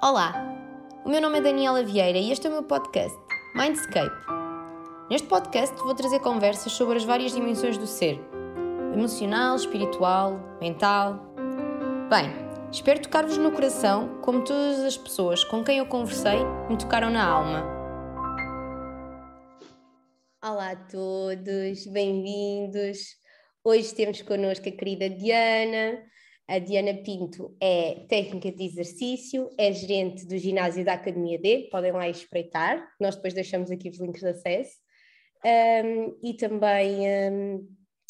Olá, o meu nome é Daniela Vieira e este é o meu podcast, Mindscape. Neste podcast vou trazer conversas sobre as várias dimensões do ser: emocional, espiritual, mental. Bem, espero tocar-vos no coração, como todas as pessoas com quem eu conversei me tocaram na alma. Olá a todos, bem-vindos. Hoje temos connosco a querida Diana. A Diana Pinto é técnica de exercício, é gerente do ginásio da Academia D, podem lá espreitar, nós depois deixamos aqui os links de acesso. Um, e também um,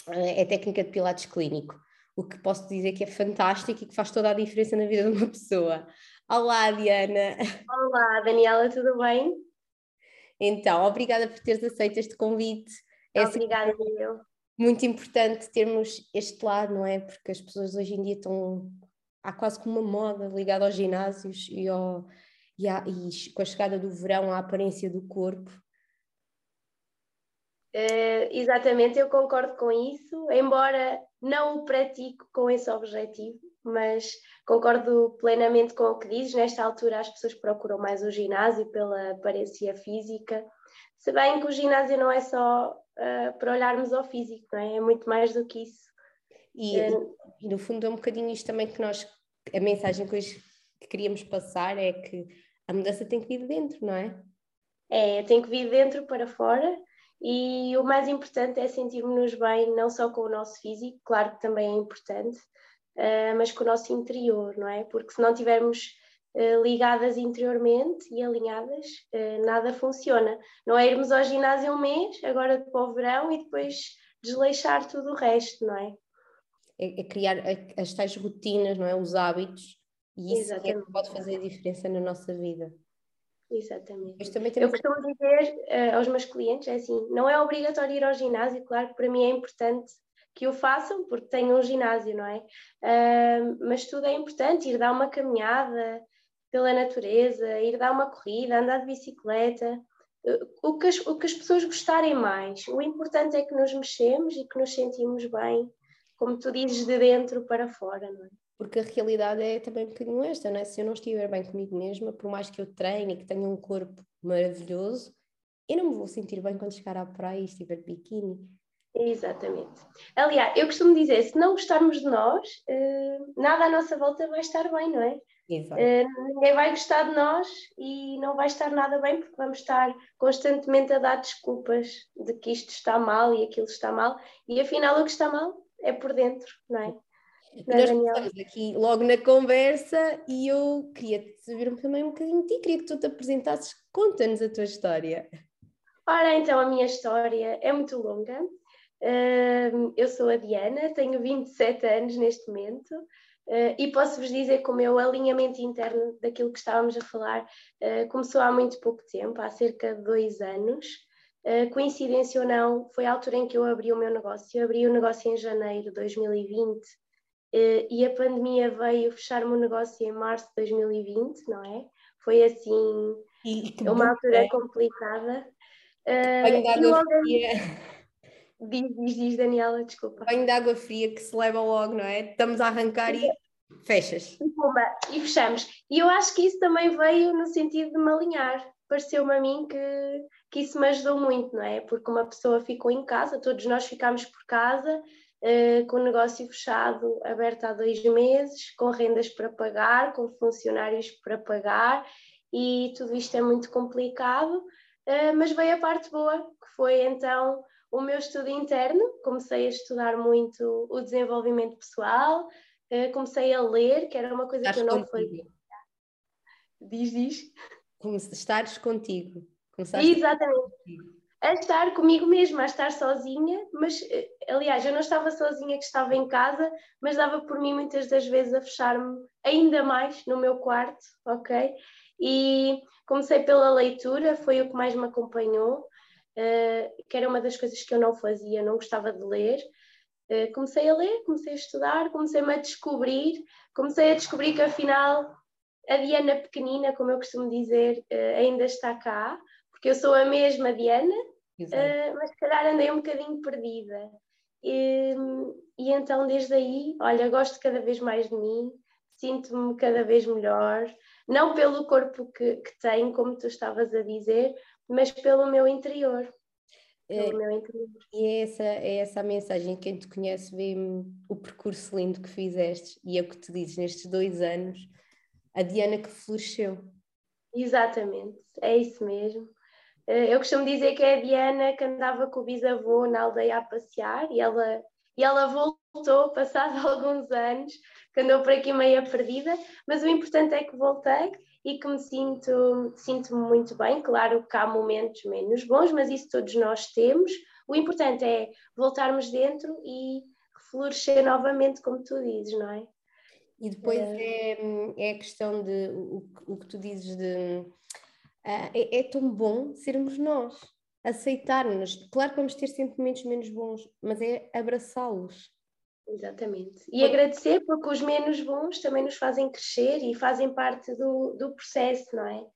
é técnica de pilates clínico, o que posso dizer que é fantástico e que faz toda a diferença na vida de uma pessoa. Olá, Diana! Olá, Daniela, tudo bem? Então, obrigada por teres aceito este convite. É obrigada, eu muito importante termos este lado, não é? Porque as pessoas hoje em dia estão. Há quase como uma moda ligada aos ginásios e, ao, e, à, e com a chegada do verão, a aparência do corpo. Uh, exatamente, eu concordo com isso, embora não o pratique com esse objetivo, mas concordo plenamente com o que dizes. Nesta altura, as pessoas procuram mais o ginásio pela aparência física, se bem que o ginásio não é só uh, para olharmos ao físico, não é? É muito mais do que isso. E, uh, e, no fundo é um bocadinho isto também que nós, a mensagem que hoje que queríamos passar é que a mudança tem que vir de dentro, não é? É, tem que vir de dentro para fora e o mais importante é sentirmos-nos bem, não só com o nosso físico, claro que também é importante, uh, mas com o nosso interior, não é? Porque se não tivermos ligadas interiormente e alinhadas, uh, nada funciona. Não é irmos ao ginásio um mês, agora para o verão, e depois desleixar tudo o resto, não é? É, é criar as tais rotinas, não é? Os hábitos, e isso é que pode fazer a diferença na nossa vida. Exatamente. Eu costumo dizer uh, aos meus clientes, é assim, não é obrigatório ir ao ginásio, claro que para mim é importante que o façam, porque tenho um ginásio, não é? Uh, mas tudo é importante, ir dar uma caminhada pela natureza, ir dar uma corrida, andar de bicicleta, uh, o que, as, o que as pessoas gostarem mais. O importante é que nos mexemos e que nos sentimos bem, como tu dizes, de dentro para fora, não é? porque a realidade é também um bocadinho esta, não é? Se eu não estiver bem comigo mesma, por mais que eu treine e que tenha um corpo maravilhoso, eu não me vou sentir bem quando chegar à praia e estiver de biquíni. Exatamente. Aliás, eu costumo dizer, se não gostarmos de nós, eh, nada à nossa volta vai estar bem, não é? Eh, ninguém vai gostar de nós e não vai estar nada bem porque vamos estar constantemente a dar desculpas de que isto está mal e aquilo está mal e afinal o que está mal é por dentro, não é? nós começamos aqui logo na conversa e eu queria saber também um bocadinho de ti, queria que tu te apresentasses, conta-nos a tua história. Ora, então a minha história é muito longa. eu sou a Diana, tenho 27 anos neste momento uh, e posso-vos dizer que o meu alinhamento interno daquilo que estávamos a falar uh, começou há muito pouco tempo, há cerca de dois anos. Uh, coincidência ou não, foi a altura em que eu abri o meu negócio. Eu abri o negócio em janeiro de 2020 Uh, e a pandemia veio fechar-me o negócio em março de 2020, não é? Foi assim uma altura é. complicada. Uh, logo... Diz, diz, diz, Daniela, desculpa. Banho de água fria que se leva logo, não é? Estamos a arrancar e fechas. E fechamos. E eu acho que isso também veio no sentido de me alinhar. Pareceu-me a mim que, que isso me ajudou muito, não é? Porque uma pessoa ficou em casa, todos nós ficámos por casa, Uh, com o negócio fechado, aberto há dois meses, com rendas para pagar, com funcionários para pagar, e tudo isto é muito complicado, uh, mas veio a parte boa, que foi então o meu estudo interno. Comecei a estudar muito o desenvolvimento pessoal, uh, comecei a ler, que era uma coisa Estás que eu não contigo. fazia. Diz, diz. Como estares contigo. Começaste Exatamente. Contigo a estar comigo mesma, a estar sozinha, mas eh, aliás, eu não estava sozinha que estava em casa, mas dava por mim muitas das vezes a fechar-me ainda mais no meu quarto, ok? E comecei pela leitura, foi o que mais me acompanhou, uh, que era uma das coisas que eu não fazia, não gostava de ler. Uh, comecei a ler, comecei a estudar, comecei-me a descobrir, comecei a descobrir que afinal a Diana pequenina, como eu costumo dizer, uh, ainda está cá, porque eu sou a mesma Diana, mas se calhar andei um bocadinho perdida. E, e, então, desde aí, olha, gosto cada vez mais de mim, sinto-me cada vez melhor, não pelo corpo que, que tenho, como tu estavas a dizer, mas pelo meu interior. É, meu interior. E é essa, é essa a mensagem. Quem te conhece vê o percurso lindo que fizeste e é o que tu dizes nestes dois anos, a Diana que floresceu. Exatamente, é isso mesmo. Eh, eu costumo dizer que é a Diana que andava com o bisavô na aldeia a passear e ela, e ela voltou, passado alguns anos, que andou por aqui meio perdida, mas o importante é que voltei e que me sinto, sinto -me muito bem. Claro que há momentos menos bons, mas isso todos nós temos. O importante é voltarmos dentro e florescer novamente, como tu dizes, não é? E depois é, é, é a questão de o, o que tu dizes de uh, é, é, tão bom sermos nós, aceitar-nos. Claro que vamos ter sentimentos menos bons, mas é abraçá-los. Exatamente. E agradecer porque os menos bons também nos fazem crescer e fazem parte do, do processo, não é?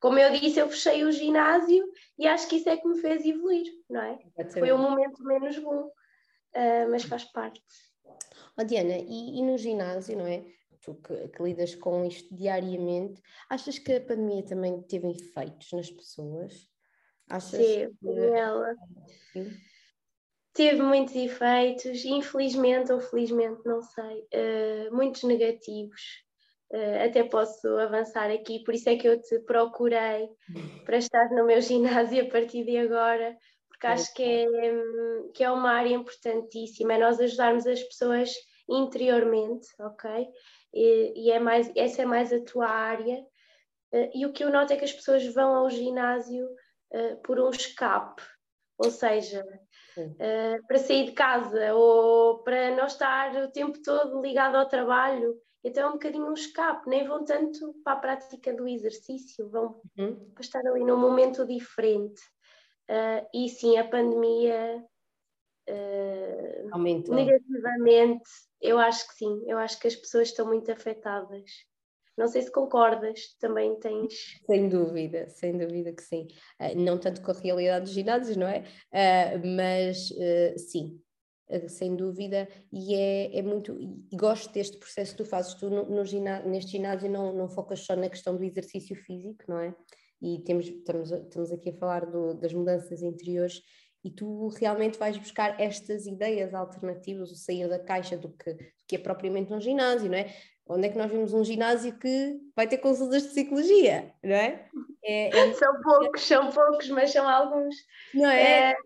Como eu disse, eu fechei o ginásio e acho que isso é que me fez evoluir, não é? Exatamente. Foi um momento menos bom, uh, mas faz parte. Oh, Diana, e, e, no ginásio, não é? Tu que, que, lidas com isto diariamente, achas que a pandemia também teve efeitos nas pessoas? Achas Sim, que... ela. Sim teve muitos efeitos, infelizmente ou felizmente, não sei, uh, muitos negativos. Uh, até posso avançar aqui, por isso é que eu te procurei para estar no meu ginásio a partir de agora, porque acho que é, que é uma área importantíssima, é nós ajudarmos as pessoas interiormente, ok? E, e é mais, essa é mais a tua área. Uh, e o que eu noto é que as pessoas vão ao ginásio por um escape, ou seja, uh, para sair de casa ou para não estar o tempo todo ligado ao trabalho. Então é um bocadinho um escape, nem vão tanto para a prática do exercício, vão uhum. para estar ali num momento diferente. Uh, e sim, a pandemia uh, negativamente, eu acho que sim, eu acho que as pessoas estão muito afetadas. Não sei se concordas, também tens. Sem dúvida, sem dúvida que sim. Uh, não tanto com a realidade dos ginásios, não é? Uh, mas uh, sim, sem dúvida, e é, é muito. E gosto deste processo que tu fazes. Tu no, no ginásio, neste ginásio não, não focas só na questão do exercício físico, não é? E temos, estamos, estamos aqui a falar do, das mudanças interiores e tu realmente vais buscar estas ideias alternativas, o sair da caixa do que, do que é propriamente um ginásio, não é? Onde é que nós vimos um ginásio que vai ter consultas de psicologia, não é? é, é... São poucos, são poucos, mas são alguns. Não é? é...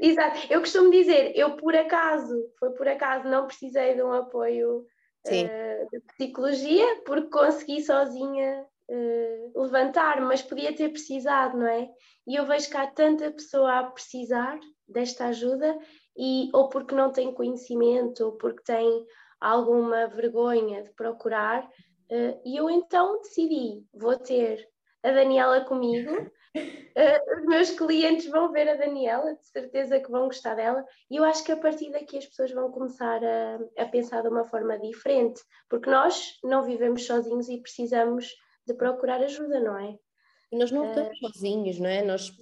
Exato. Eu costumo dizer, eu por acaso, foi por acaso, não precisei de um apoio uh, de psicologia, porque consegui sozinha uh, levantar, mas podia ter precisado, não é? E eu vejo que há tanta pessoa a precisar desta ajuda, e, ou porque não tem conhecimento, ou porque tem alguma vergonha de procurar, uh, e eu então decidi, vou ter a Daniela comigo, uh, os meus clientes vão ver a Daniela, de certeza que vão gostar dela, e eu acho que a partir daqui as pessoas vão começar a, a pensar de uma forma diferente, porque nós não vivemos sozinhos e precisamos de procurar ajuda, não é? E nós não uh, estamos sozinhos, não é? Nós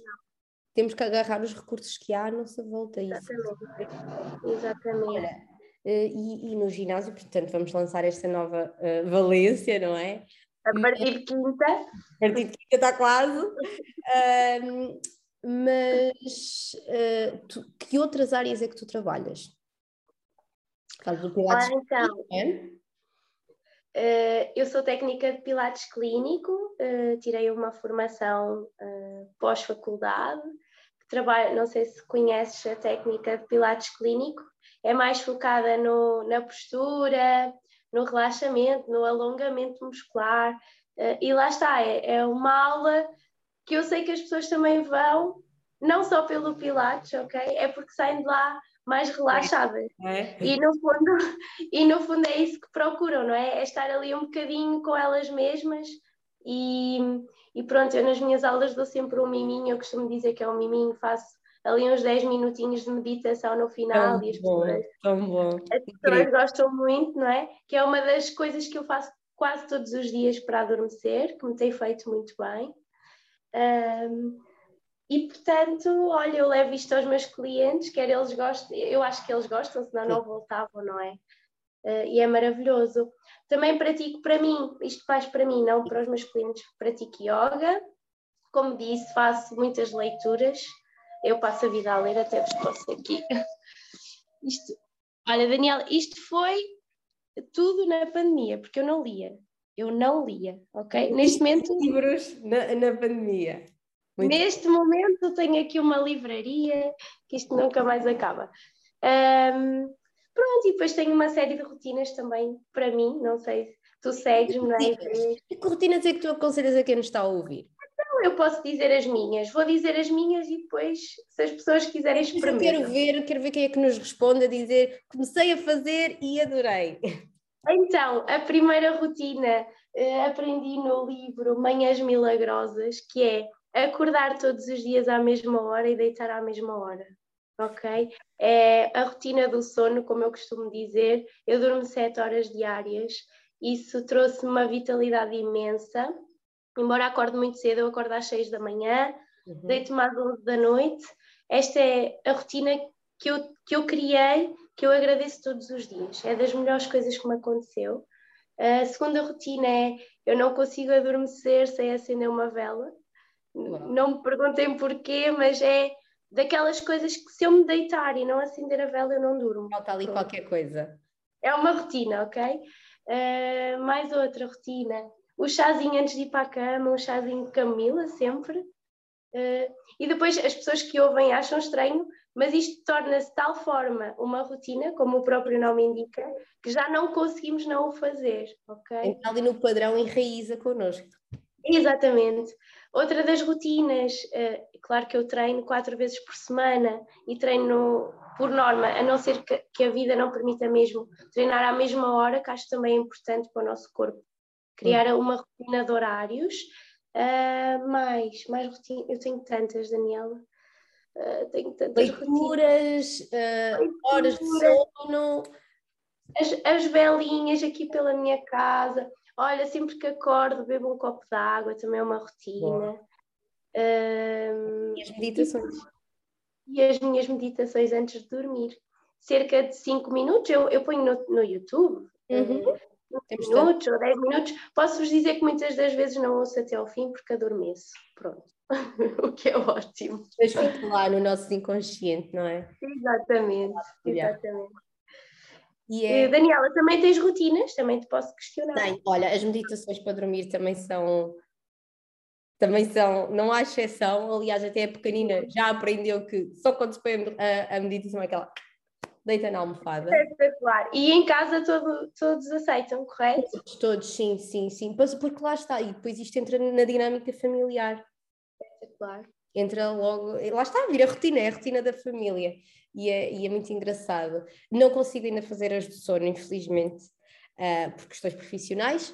temos que agarrar os recursos que há à nossa volta. Exatamente. Exatamente. Olha, eh, e, e, no ginásio, portanto, vamos lançar esta nova uh, valência, não é? A partir de quinta. A partir de quinta está quase. Uh, mas uh, tu, que outras áreas é que tu trabalhas? Fales do Pilates ah, então, uh, eu sou técnica de Pilates clínico, tirei uma formação pós-faculdade, trabalho, não sei se conheces a técnica de Pilates clínico, é mais focada no, na postura, no relaxamento, no alongamento muscular. Uh, e lá está, é, é, uma aula que eu sei que as pessoas também vão, não só pelo Pilates, ok? É porque saem de lá mais relaxadas. É. E, no fundo, e no fundo é isso que procuram, não é? É estar ali um bocadinho com elas mesmas e, e pronto, eu nas minhas aulas dou sempre um miminho, eu costumo dizer que é um miminho, faço ali uns 10 minutinhos de meditação no final tão e as bom, pessoas, tão bom. As pessoas gostam muito, não é? Que é uma das coisas que eu faço quase todos os dias para adormecer, que me tem feito muito bem. Um, e portanto, olha, eu levo isto aos meus clientes, quer eles gostem, eu acho que eles gostam, senão não voltavam, não é? uh, e é maravilhoso. Também pratico para mim, isto faz para mim, não para os meus clientes, pratico yoga. Como disse, faço muitas leituras. Eu passo a vida a ler, até vos posso aqui. Isto, olha, Daniel, isto foi tudo na pandemia, porque eu não lia. Eu não lia, ok? Neste momento. Livros na, na pandemia. Muito Neste momento tenho aqui uma livraria que isto nunca mais acaba. Um, pronto, e depois tenho uma série de rotinas também para mim, não sei se tu segues-me, não é? E que rotinas é que tu aconselhas a quem nos está a ouvir? Então, eu posso dizer as minhas, vou dizer as minhas e depois, se as pessoas quiserem experimentar. Eu quero ver, quero ver quem é que nos responde a dizer comecei a fazer e adorei. Então, a primeira rotina uh, aprendi no livro Manhãs Milagrosas, que é acordar todos os dias à mesma hora e deitar à mesma hora. Ok? É a rotina do sono, como eu costumo dizer. Eu durmo sete horas diárias. Isso trouxe-me uma vitalidade imensa. Embora acorde muito cedo, eu acordo às seis da manhã, uhum. deito-me às onze da noite. Esta é a rotina que eu, que eu criei, que eu agradeço todos os dias. É das melhores coisas que me aconteceu. A segunda rotina é eu não consigo adormecer sem acender uma vela. Não me perguntem porquê, mas é daquelas coisas que se eu me deitar e não acender a vela eu não durmo. Falta ali Pronto. qualquer coisa. É uma rotina, ok? Uh, mais outra rotina. O chazinho antes de ir para a cama, um chazinho de camila sempre. Uh, e depois as pessoas que ouvem acham estranho, mas isto torna-se de tal forma uma rotina, como o próprio nome indica, que já não conseguimos não o fazer, ok? Então ali no padrão enraiza connosco. Exatamente. Outra das rotinas, uh, claro que eu treino quatro vezes por semana e treino por norma, a não ser que, que, a vida não permita mesmo treinar à mesma hora, que acho também importante para o nosso corpo. Criar hum. uma rotina de horários. Uh, mais, mais rotina, eu tenho tantas, Daniela. Uh, tenho tantas Leituras, uh, horas de sono. As, as velinhas aqui pela minha casa, Olha, sempre que acordo, bebo um copo de água, também é uma rotina. Um, e as meditações? E, as minhas meditações antes de dormir. Cerca de 5 minutos, eu, eu ponho no, no YouTube. Uhum. Uh, minutos ou 10 minutos. Posso-vos dizer que muitas das vezes não ouço até ao fim porque adormeço. Pronto. o que é ótimo. Mas fica lá no nosso inconsciente, não é? Exatamente, exatamente. E é... Daniela, também tens rotinas? Também te posso questionar. Tenho. Olha, as meditações para dormir também são. Também são, não há exceção, aliás, até a pequenina já aprendeu que só quando se põe a, a meditação é aquela deita na almofada. Espetacular. E em casa todo, todos aceitam, correto? Todos, todos, sim, sim, sim. Porque lá está, e depois isto entra na dinâmica familiar. Espetacular. Entra logo, lá está a vir a rotina, é a rotina da família e é, e é muito engraçado. Não consigo ainda fazer as de sono, infelizmente, uh, por questões profissionais.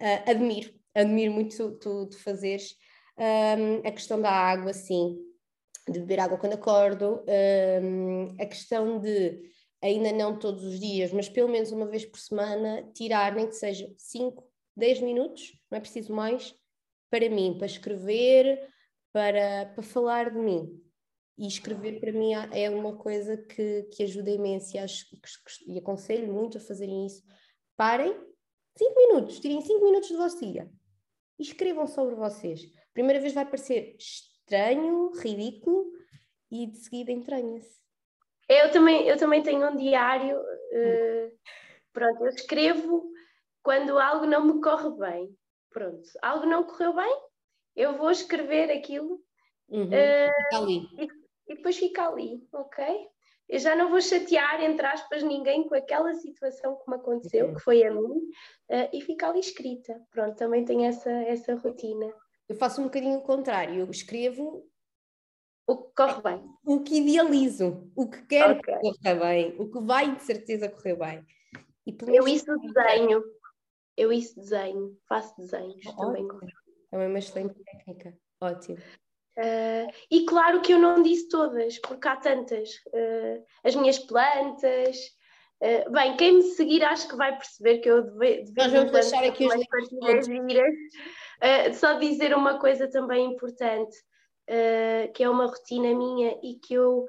Uh, admiro, admiro muito tu, tu fazeres um, a questão da água, sim, de beber água quando acordo, um, a questão de ainda não todos os dias, mas pelo menos uma vez por semana, tirar nem que seja 5, 10 minutos, não é preciso mais, para mim, para escrever, para, para falar de mim. E escrever para mim é uma coisa que, que ajuda imenso e, acho, e aconselho muito a fazerem isso. Parem 5 minutos, tirem 5 minutos do vosso dia e escrevam sobre vocês. Primeira vez vai parecer estranho, ridículo e de seguida entranha-se. Eu também, eu também tenho um diário, uh, pronto, eu escrevo quando algo não me corre bem. Pronto, algo não correu bem, eu vou escrever aquilo uhum, uh, e, e depois fica ali, ok? Eu já não vou chatear, entre aspas, ninguém com aquela situação que me aconteceu, uhum. que foi a mim, uh, e fica ali escrita. Pronto, também tenho essa, essa rotina. Eu faço um bocadinho o contrário, eu escrevo o que corre bem. O que idealizo, o que quero okay. que corra bem, o que vai de certeza correr bem. E eu isso desenho, eu isso desenho, faço desenhos também. É uma excelente técnica, ótimo. Uh, e claro que eu não disse todas, porque há tantas. Uh, as minhas plantas. Uh, bem, quem me seguir acho que vai perceber que eu devia. Nós vamos deixar aqui os links. só dizer uma coisa também importante, que é uma rotina minha e que eu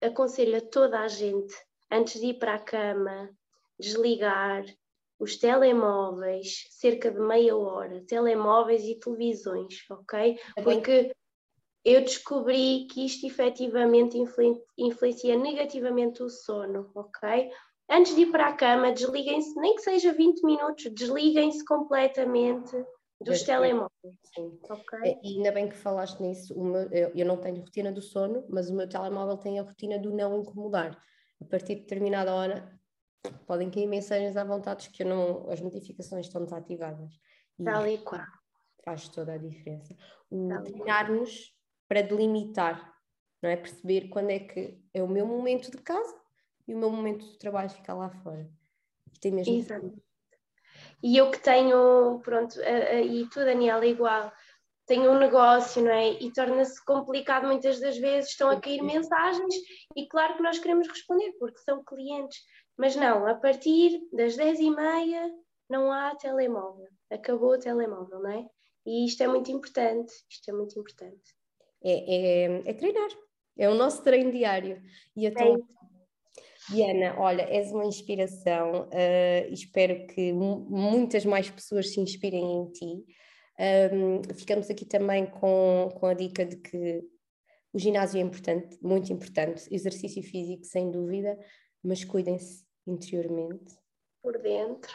aconselho a toda a gente, antes de ir para a cama, desligar os telemóveis cerca de meia hora, telemóveis e televisões, ok? Porque eu descobri que isto efetivamente influencia negativamente o sono, ok? Antes de ir para a cama, desliguem-se, nem que seja 20 minutos, desliguem-se completamente dos telemóveis. Sim. Okay? É, e ainda bem que falaste nisso, meu, eu, eu, não tenho rotina do sono, mas o meu telemóvel tem a rotina do não incomodar. A partir de determinada hora podem cair mensagens à vontade que eu não, as notificações estão desativadas. E Tal e qual. Faz toda a diferença. O treinar-nos para delimitar, não é? Perceber quando é que é o meu momento de casa e o meu momento de trabalho ficar lá fora. E tem mesmo Exato. E eu que tenho, pronto, e tu, Daniela, igual, tenho um negócio, não é? E torna-se complicado muitas das vezes, estão a cair mensagens e claro que nós queremos responder porque são clientes, mas não, a partir das 10 e meia não há telemóvel, acabou o telemóvel, não é? E isto é muito importante, isto é muito importante é, é, é treinar, é o nosso treino diário. E então. Diana, olha, és uma inspiração, uh, espero que muitas mais pessoas se inspirem em ti. Um, ficamos aqui também com, com a dica de que o ginásio é importante, muito importante, exercício físico, sem dúvida, mas cuidem-se interiormente. Por dentro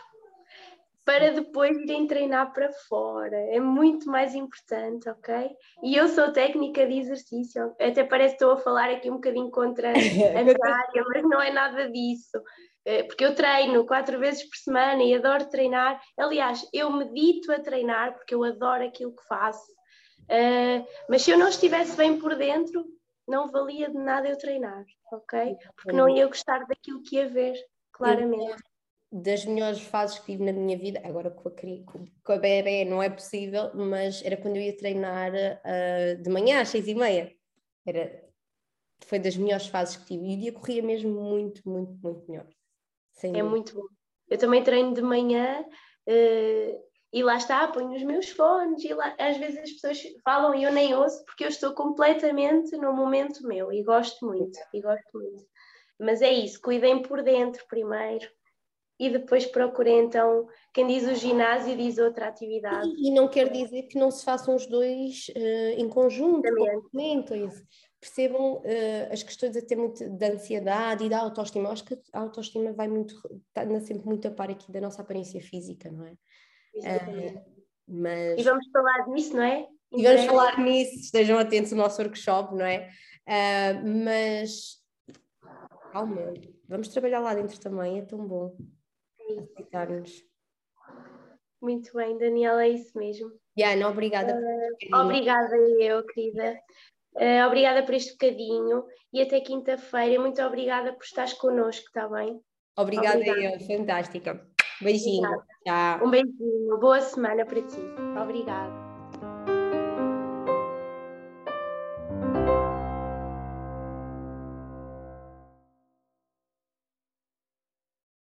para depois irem treinar para fora. É muito mais importante, ok? E eu sou técnica de exercício, até parece que estou a falar aqui um bocadinho contra a minha área, mas não é nada disso. É, porque eu treino quatro vezes por semana e adoro treinar. Aliás, eu medito a treinar porque eu adoro aquilo que faço. Uh, mas se eu não estivesse bem por dentro, não valia de nada eu treinar, ok? Porque não ia gostar daquilo que ia ver, claramente das melhores fases que tive na minha vida, agora com a, com a bebê não é possível, mas era quando eu ia treinar uh, de manhã às seis e meia. Era, foi das melhores fases que tive. E o dia corria mesmo muito, muito, muito melhor. é dúvida. muito bom. Eu também treino de manhã uh, e lá está, ponho os meus fones e lá, às vezes as pessoas falam e eu nem ouço porque eu estou completamente no momento meu e gosto muito, e gosto muito. Mas é isso, cuidem por dentro primeiro, e depois procurem então, quem diz o ginásio diz outra atividade. E, e não quer dizer que não se façam os dois uh, em conjunto, complementem-se. Percebam uh, as questões até muito da ansiedade e da autoestima. Acho que a autoestima vai muito, está sempre muito a par aqui da nossa aparência física, não é? Uh, mas... E vamos falar disso, não é? E vamos falar nisso, estejam atentos ao nosso workshop, não é? mas calma, vamos trabalhar lá dentro também, é tão bom aceitar-nos. Muito bem, Daniela, é isso mesmo. Diana, obrigada. Uh, obrigada eu, querida. Uh, obrigada por este bocadinho e até quinta-feira. Muito obrigada por estares connosco, está bem? Obrigada, obrigada. eu, fantástica. Beijinho. Tchau. Um beijinho, boa semana para ti. Obrigada.